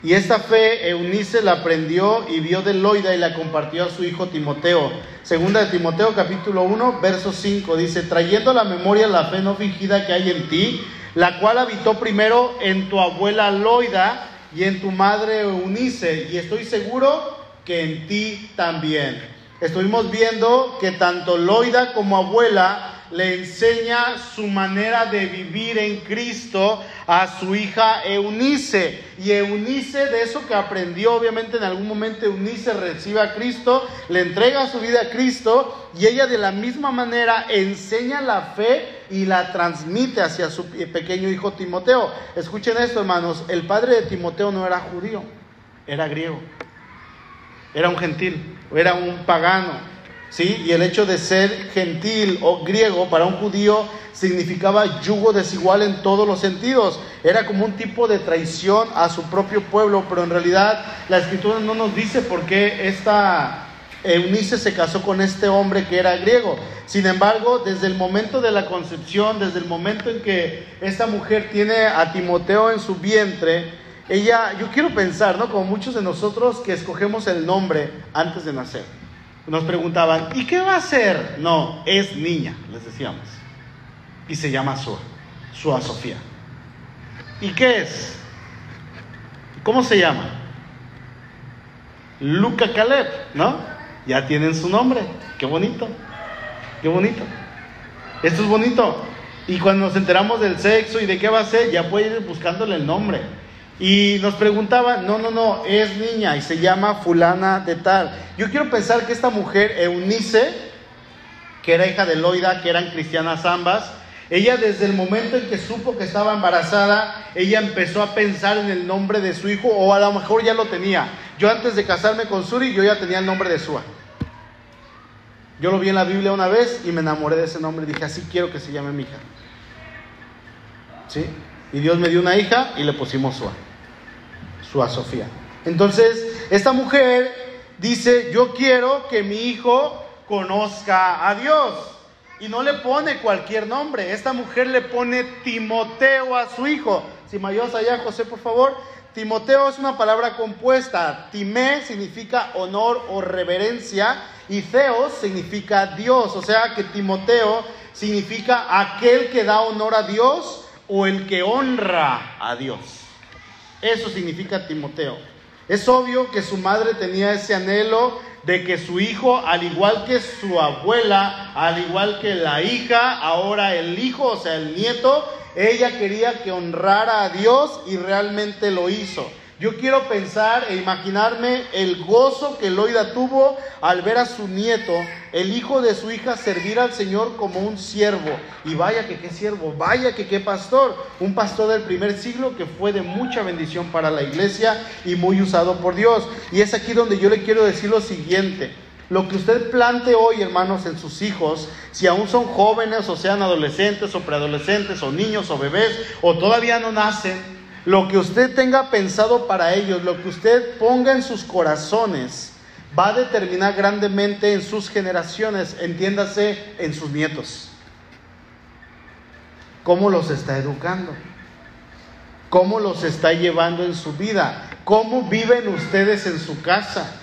Y esta fe Eunice la aprendió y vio de Loida y la compartió a su hijo Timoteo. Segunda de Timoteo capítulo 1, verso 5 dice, trayendo a la memoria la fe no fingida que hay en ti, la cual habitó primero en tu abuela Loida y en tu madre Eunice, y estoy seguro que en ti también. Estuvimos viendo que tanto Loida como abuela le enseña su manera de vivir en Cristo a su hija Eunice. Y Eunice, de eso que aprendió, obviamente en algún momento Eunice recibe a Cristo, le entrega su vida a Cristo y ella de la misma manera enseña la fe y la transmite hacia su pequeño hijo Timoteo. Escuchen esto, hermanos, el padre de Timoteo no era judío, era griego, era un gentil, era un pagano. ¿sí? Y el hecho de ser gentil o griego para un judío significaba yugo desigual en todos los sentidos. Era como un tipo de traición a su propio pueblo, pero en realidad la escritura no nos dice por qué esta Eunice se casó con este hombre que era griego. Sin embargo, desde el momento de la concepción, desde el momento en que esta mujer tiene a Timoteo en su vientre, ella, yo quiero pensar, ¿no? Como muchos de nosotros que escogemos el nombre antes de nacer. Nos preguntaban, ¿y qué va a ser? No, es niña, les decíamos. Y se llama Sua, Sua Sofía. ¿Y qué es? ¿Cómo se llama? Luca Caleb, ¿no? Ya tienen su nombre. Qué bonito, qué bonito. Esto es bonito. Y cuando nos enteramos del sexo y de qué va a ser, ya puede ir buscándole el nombre. Y nos preguntaban, no, no, no, es niña y se llama fulana de tal. Yo quiero pensar que esta mujer, Eunice, que era hija de Loida, que eran cristianas ambas, ella desde el momento en que supo que estaba embarazada, ella empezó a pensar en el nombre de su hijo, o a lo mejor ya lo tenía. Yo antes de casarme con Suri, yo ya tenía el nombre de Sua. Yo lo vi en la Biblia una vez y me enamoré de ese nombre. Dije, así quiero que se llame mi hija. ¿Sí? Y Dios me dio una hija y le pusimos Sua. Sua Sofía. Entonces, esta mujer dice, yo quiero que mi hijo conozca a Dios. Y no le pone cualquier nombre. Esta mujer le pone Timoteo a su hijo. Si me ayudas allá, José, por favor. Timoteo es una palabra compuesta. Timé significa honor o reverencia y Theos significa Dios. O sea que Timoteo significa aquel que da honor a Dios o el que honra a Dios. Eso significa Timoteo. Es obvio que su madre tenía ese anhelo de que su hijo, al igual que su abuela, al igual que la hija, ahora el hijo, o sea, el nieto, ella quería que honrara a Dios y realmente lo hizo. Yo quiero pensar e imaginarme el gozo que Loida tuvo al ver a su nieto, el hijo de su hija, servir al Señor como un siervo. Y vaya que qué siervo, vaya que qué pastor. Un pastor del primer siglo que fue de mucha bendición para la iglesia y muy usado por Dios. Y es aquí donde yo le quiero decir lo siguiente. Lo que usted plante hoy, hermanos, en sus hijos, si aún son jóvenes o sean adolescentes o preadolescentes o niños o bebés o todavía no nacen, lo que usted tenga pensado para ellos, lo que usted ponga en sus corazones, va a determinar grandemente en sus generaciones, entiéndase, en sus nietos. ¿Cómo los está educando? ¿Cómo los está llevando en su vida? ¿Cómo viven ustedes en su casa?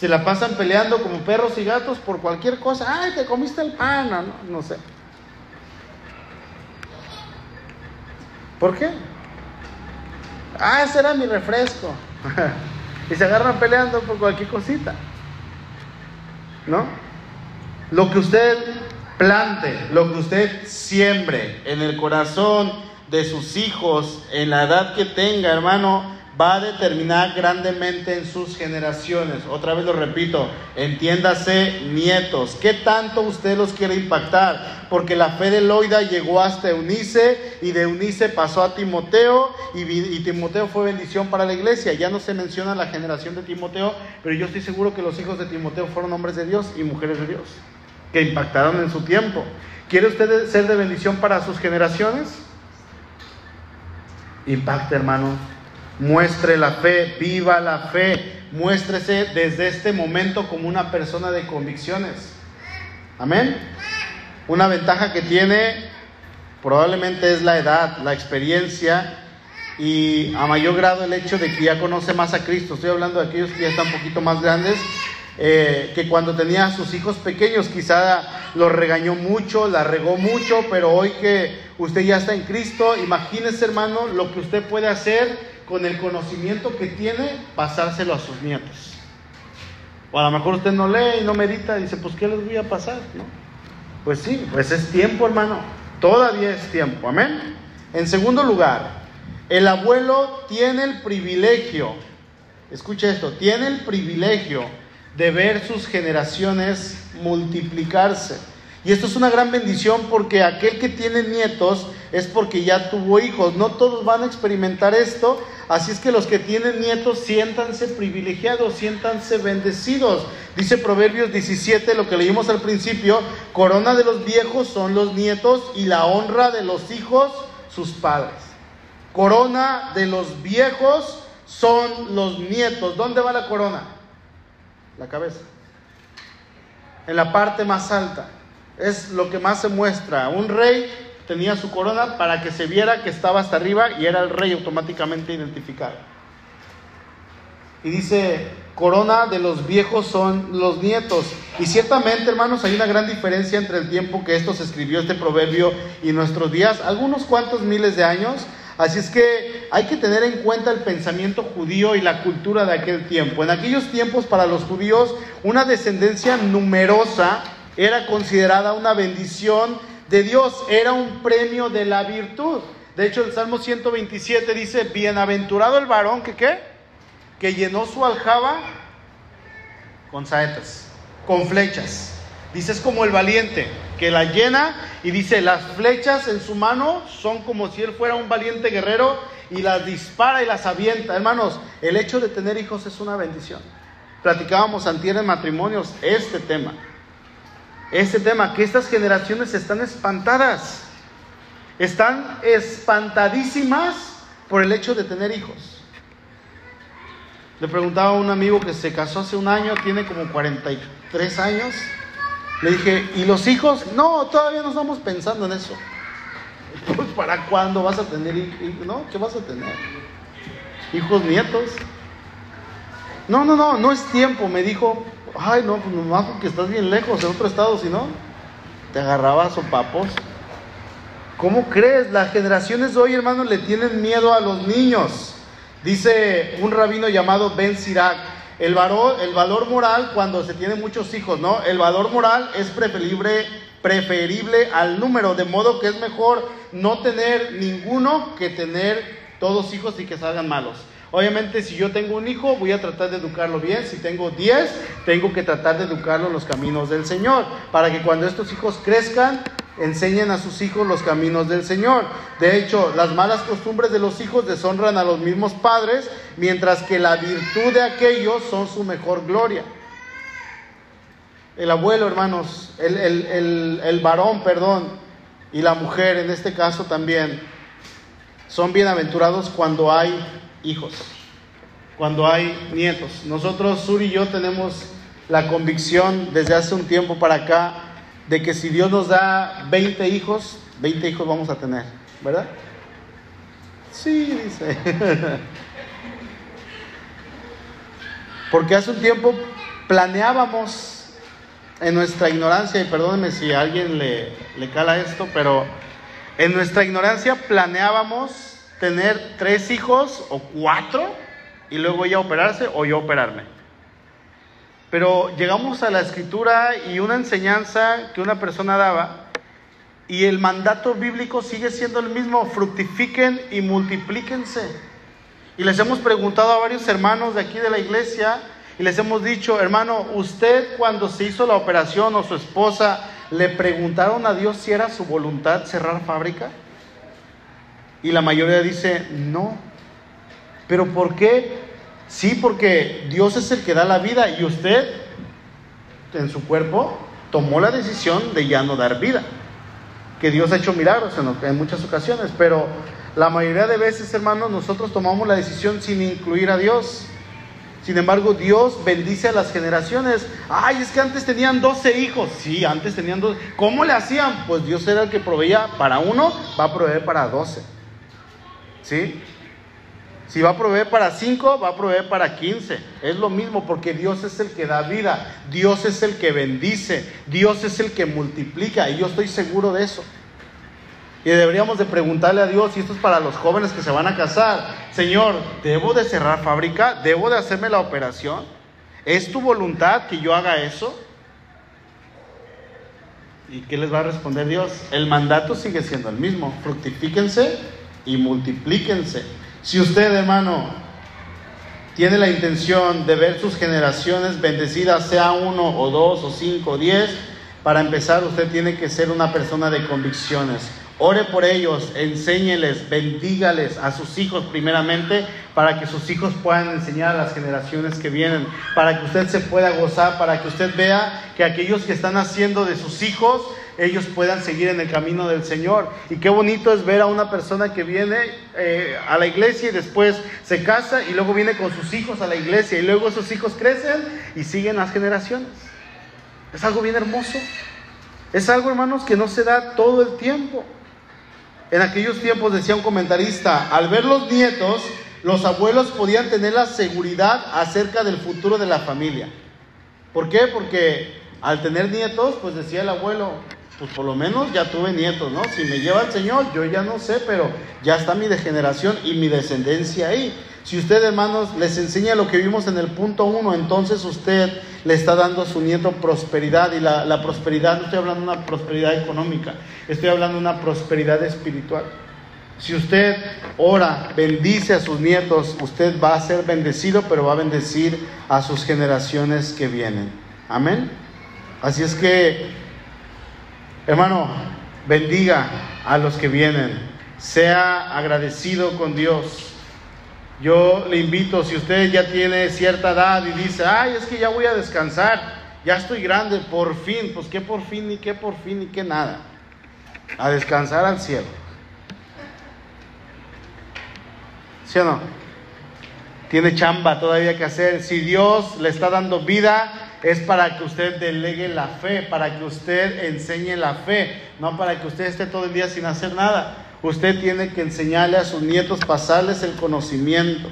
Se la pasan peleando como perros y gatos por cualquier cosa. Ay, te comiste el pan, no, no sé. ¿Por qué? Ah, ese era mi refresco. [laughs] y se agarran peleando por cualquier cosita. ¿No? Lo que usted plante, lo que usted siembre en el corazón de sus hijos, en la edad que tenga, hermano, va a determinar grandemente en sus generaciones. Otra vez lo repito, entiéndase nietos. ¿Qué tanto usted los quiere impactar? Porque la fe de Loida llegó hasta Eunice y de Eunice pasó a Timoteo y, y, Timoteo fue bendición para la iglesia. Ya no se menciona la generación de Timoteo, pero yo estoy seguro que los hijos de Timoteo fueron hombres de Dios y mujeres de Dios, que impactaron en su tiempo. ¿Quiere usted ser de bendición para sus generaciones? Impacte, hermano muestre la fe, viva la fe, muéstrese desde este momento como una persona de convicciones. Amén. Una ventaja que tiene probablemente es la edad, la experiencia y a mayor grado el hecho de que ya conoce más a Cristo. Estoy hablando de aquellos que ya están un poquito más grandes, eh, que cuando tenía a sus hijos pequeños quizá los regañó mucho, la regó mucho, pero hoy que usted ya está en Cristo, imagínese hermano lo que usted puede hacer con el conocimiento que tiene, pasárselo a sus nietos. O a lo mejor usted no lee y no medita y dice, pues ¿qué les voy a pasar? ¿No? Pues sí, pues es tiempo, hermano. Todavía es tiempo. Amén. En segundo lugar, el abuelo tiene el privilegio, escuche esto, tiene el privilegio de ver sus generaciones multiplicarse. Y esto es una gran bendición porque aquel que tiene nietos es porque ya tuvo hijos. No todos van a experimentar esto, así es que los que tienen nietos siéntanse privilegiados, siéntanse bendecidos. Dice Proverbios 17, lo que leímos al principio, corona de los viejos son los nietos y la honra de los hijos sus padres. Corona de los viejos son los nietos. ¿Dónde va la corona? La cabeza. En la parte más alta. Es lo que más se muestra. Un rey tenía su corona para que se viera que estaba hasta arriba y era el rey automáticamente identificado. Y dice, corona de los viejos son los nietos. Y ciertamente, hermanos, hay una gran diferencia entre el tiempo que esto se escribió, este proverbio, y nuestros días, algunos cuantos miles de años. Así es que hay que tener en cuenta el pensamiento judío y la cultura de aquel tiempo. En aquellos tiempos para los judíos una descendencia numerosa era considerada una bendición de Dios, era un premio de la virtud. De hecho, el Salmo 127 dice, bienaventurado el varón que qué? Que llenó su aljaba con saetas, con flechas. Dice, es como el valiente, que la llena y dice, las flechas en su mano son como si él fuera un valiente guerrero y las dispara y las avienta. Hermanos, el hecho de tener hijos es una bendición. Platicábamos antier en matrimonios este tema. Este tema, que estas generaciones están espantadas. Están espantadísimas por el hecho de tener hijos. Le preguntaba a un amigo que se casó hace un año, tiene como 43 años. Le dije, ¿y los hijos? No, todavía no estamos pensando en eso. [laughs] Pues, ¿Para cuándo vas a tener hijos? No, ¿qué vas a tener? ¿Hijos, nietos? No, no, no, no es tiempo. Me dijo, ay, no, pues nomás porque estás bien lejos, en otro estado, si no, te agarraba sopapos. ¿Cómo crees? Las generaciones de hoy, hermanos, le tienen miedo a los niños. Dice un rabino llamado Ben Sirac, el valor, el valor moral cuando se tiene muchos hijos, ¿no? El valor moral es preferible, preferible al número, de modo que es mejor no tener ninguno que tener todos hijos y que salgan malos. Obviamente, si yo tengo un hijo, voy a tratar de educarlo bien. Si tengo 10, tengo que tratar de educarlo en los caminos del Señor, para que cuando estos hijos crezcan, enseñen a sus hijos los caminos del Señor. De hecho, las malas costumbres de los hijos deshonran a los mismos padres, mientras que la virtud de aquellos son su mejor gloria. El abuelo, hermanos, el, el, el varón, perdón, y la mujer en este caso también, son bienaventurados cuando hay hijos, cuando hay nietos. Nosotros, Sur y yo, tenemos la convicción desde hace un tiempo para acá de que si Dios nos da 20 hijos, 20 hijos vamos a tener, ¿verdad? Sí, dice. [laughs] Porque hace un tiempo planeábamos en nuestra ignorancia, y perdónenme si a alguien le, le cala esto, pero en nuestra ignorancia planeábamos tener tres hijos o cuatro y luego ella operarse o yo operarme. Pero llegamos a la escritura y una enseñanza que una persona daba y el mandato bíblico sigue siendo el mismo, fructifiquen y multiplíquense. Y les hemos preguntado a varios hermanos de aquí de la iglesia y les hemos dicho, hermano, usted cuando se hizo la operación o su esposa, ¿le preguntaron a Dios si era su voluntad cerrar fábrica? Y la mayoría dice, no. ¿Pero por qué? Sí, porque Dios es el que da la vida y usted en su cuerpo tomó la decisión de ya no dar vida. Que Dios ha hecho milagros en, muchas ocasiones, pero la mayoría de veces, hermanos, nosotros tomamos la decisión sin incluir a Dios. Sin embargo, Dios bendice a las generaciones. Ay, es que antes tenían 12 hijos. Sí, antes tenían 12. ¿Cómo le hacían? Pues Dios era el que proveía para uno, va a proveer para 12. ¿Sí? Si va a proveer para 5, va a proveer para 15. Es lo mismo porque Dios es el que da vida, Dios es el que bendice, Dios es el que multiplica y yo estoy seguro de eso. Y deberíamos de preguntarle a Dios, y esto es para los jóvenes que se van a casar, Señor, ¿debo de cerrar fábrica? ¿Debo de hacerme la operación? ¿Es tu voluntad que yo haga eso? ¿Y qué les va a responder Dios? El mandato sigue siendo el mismo, fructifíquense y multiplíquense. Si usted, hermano, tiene la intención de ver sus generaciones bendecidas, sea uno o dos o cinco o diez, para empezar usted tiene que ser una persona de convicciones. Ore por ellos, enséñeles, bendígales a sus hijos primeramente, para que sus hijos puedan enseñar a las generaciones que vienen, para que usted se pueda gozar, para que usted vea que aquellos que están haciendo de sus hijos, ellos puedan seguir en el camino del Señor. Y qué bonito es ver a una persona que viene eh, a la iglesia y después se casa y luego viene con sus hijos a la iglesia y luego sus hijos crecen y siguen las generaciones. Es algo bien hermoso. Es algo, hermanos, que no se da todo el tiempo. En aquellos tiempos decía un comentarista, al ver los nietos, los abuelos podían tener la seguridad acerca del futuro de la familia. ¿Por qué? Porque al tener nietos, pues decía el abuelo, pues por lo menos ya tuve nietos, ¿no? Si me lleva el Señor, yo ya no sé, pero ya está mi degeneración y mi descendencia ahí. Si usted, hermanos, les enseña lo que vimos en el punto uno, entonces usted le está dando a su nieto prosperidad. Y la, la prosperidad, no estoy hablando de una prosperidad económica, estoy hablando de una prosperidad espiritual. Si usted ora, bendice a sus nietos, usted va a ser bendecido, pero va a bendecir a sus generaciones que vienen. Amén. Así es que, hermano, bendiga a los que vienen. Sea agradecido con Dios. Yo le invito, si usted ya tiene cierta edad y dice, ay, es que ya voy a descansar, ya estoy grande, por fin, pues qué por fin, ni qué por fin, ni qué nada. A descansar al cielo. ¿Sí o no? Tiene chamba todavía que hacer. Si Dios le está dando vida, es para que usted delegue la fe, para que usted enseñe la fe, no para que usted esté todo el día sin hacer nada. Usted tiene que enseñarle a sus nietos, pasarles el conocimiento.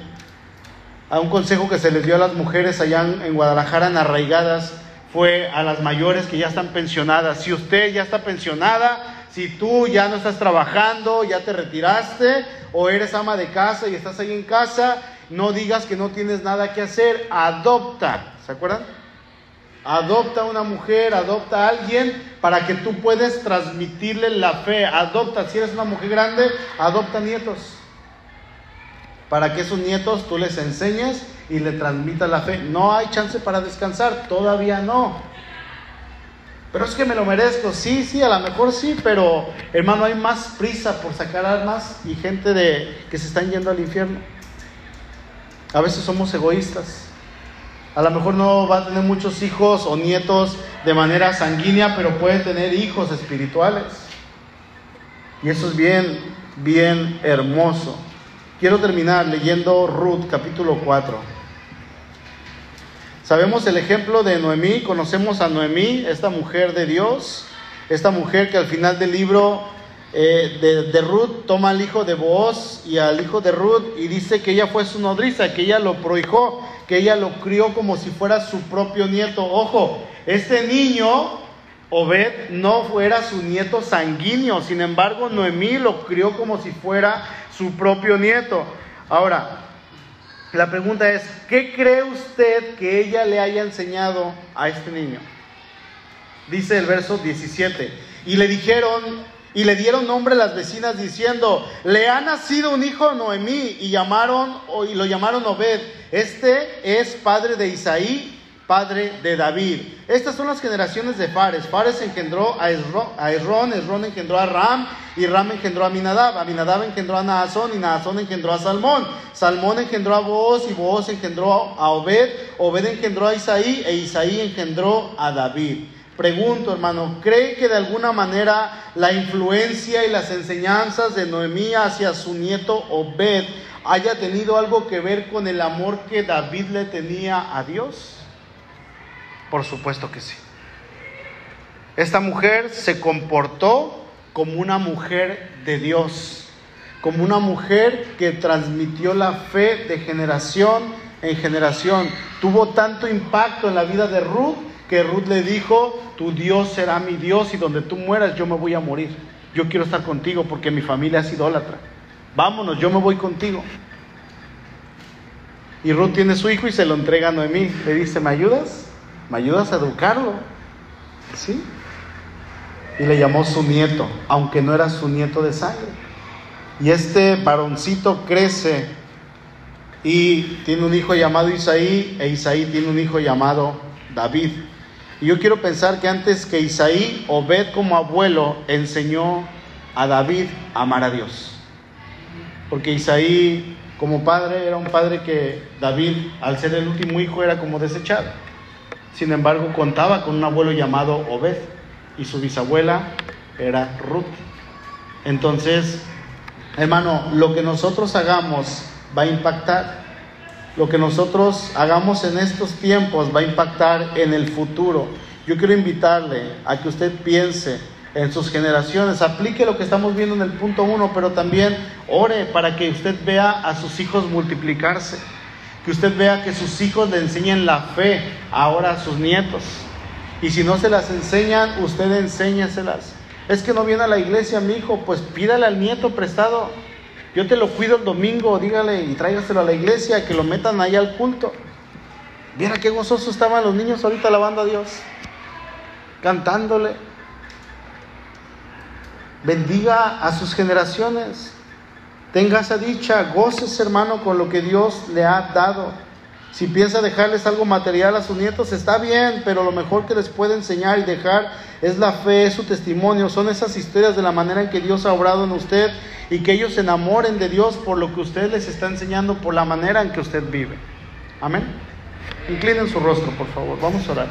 A un consejo que se les dio a las mujeres allá en Guadalajara, en arraigadas, fue a las mayores que ya están pensionadas. Si usted ya está pensionada, si tú ya no estás trabajando, ya te retiraste, o eres ama de casa y estás ahí en casa, no digas que no tienes nada que hacer, adopta. ¿Se acuerdan? Adopta a una mujer, adopta a alguien para que tú puedas transmitirle la fe. Adopta, si eres una mujer grande, adopta nietos. Para que esos nietos tú les enseñes y le transmitas la fe. No hay chance para descansar, todavía no. Pero es que me lo merezco, sí, sí, a lo mejor sí, pero hermano, hay más prisa por sacar armas y gente de, que se están yendo al infierno. A veces somos egoístas. A lo mejor no va a tener muchos hijos o nietos de manera sanguínea, pero puede tener hijos espirituales. Y eso es bien, bien hermoso. Quiero terminar leyendo Ruth capítulo 4. Sabemos el ejemplo de Noemí, conocemos a Noemí, esta mujer de Dios, esta mujer que al final del libro eh, de, de, Ruth toma al hijo de Booz y al hijo de Ruth y dice que ella fue su nodriza, que ella lo prohijó, que ella lo crió como si fuera su propio nieto. Ojo, este niño, Obed, no fuera su nieto sanguíneo, sin embargo Noemí lo crió como si fuera su propio nieto. Ahora, la pregunta es, ¿qué cree usted que ella le haya enseñado a este niño? Dice el verso 17, y le dijeron, y le dieron nombre las vecinas diciendo, le ha nacido un hijo a Noemí y llamaron y lo llamaron Obed. Este es padre de Isaí, padre de David. Estas son las generaciones de Fares. Fares engendró a Esrón, Esrón engendró a Ram y Ram engendró a Minadab. Aminadab engendró a Naasón y Naasón engendró a Salmón. Salmón engendró a Boaz y Boaz engendró a Obed. Obed engendró a Isaí e Isaí engendró a David. Pregunto, hermano, ¿cree que de alguna manera la influencia y las enseñanzas de Noemí hacia su nieto Obed haya tenido algo que ver con el amor que David le tenía a Dios? Por supuesto que sí. Esta mujer se comportó como una mujer de Dios, como una mujer que transmitió la fe de generación en generación. Tuvo tanto impacto en la vida de Ruth que Ruth le dijo, tu Dios será mi Dios y donde tú mueras yo me voy a morir. Yo quiero estar contigo porque mi familia es idólatra. Vámonos, yo me voy contigo. Y Ruth tiene su hijo y se lo entrega a Noemí. Le dice, ¿me ayudas? ¿Me ayudas a educarlo? ¿Sí? Y le llamó su nieto, aunque no era su nieto de sangre. Y este varoncito crece y tiene un hijo llamado Isaí e Isaí tiene un hijo llamado David. Y yo quiero pensar que antes que Isaí, Obed como abuelo enseñó a David amar a Dios. Porque Isaí, como padre, era un padre que David, al ser el último hijo, era como desechado. Sin embargo, contaba con un abuelo llamado Obed y su bisabuela era Ruth. Entonces, hermano, lo que nosotros hagamos va a impactar. Lo que nosotros hagamos en estos tiempos va a impactar en el futuro. Yo quiero invitarle a que usted piense en sus generaciones, aplique lo que estamos viendo en el punto uno, pero también ore para que usted vea a sus hijos multiplicarse, que usted vea que sus hijos le enseñen la fe ahora a sus nietos. Y si no se las enseñan, usted enséñaselas. Es que no viene a la iglesia mi hijo, pues pídale al nieto prestado. Yo te lo cuido el domingo, dígale y tráigaselo a la iglesia, que lo metan ahí al culto. Viera qué gozosos estaban los niños ahorita alabando a Dios, cantándole. Bendiga a sus generaciones. Tenga esa dicha, goces hermano con lo que Dios le ha dado. Si piensa dejarles algo material a sus nietos, está bien, pero lo mejor que les puede enseñar y dejar es la fe, es su testimonio, son esas historias de la manera en que Dios ha obrado en usted y que ellos se enamoren de Dios por lo que usted les está enseñando, por la manera en que usted vive. Amén. Inclinen su rostro, por favor. Vamos a orar.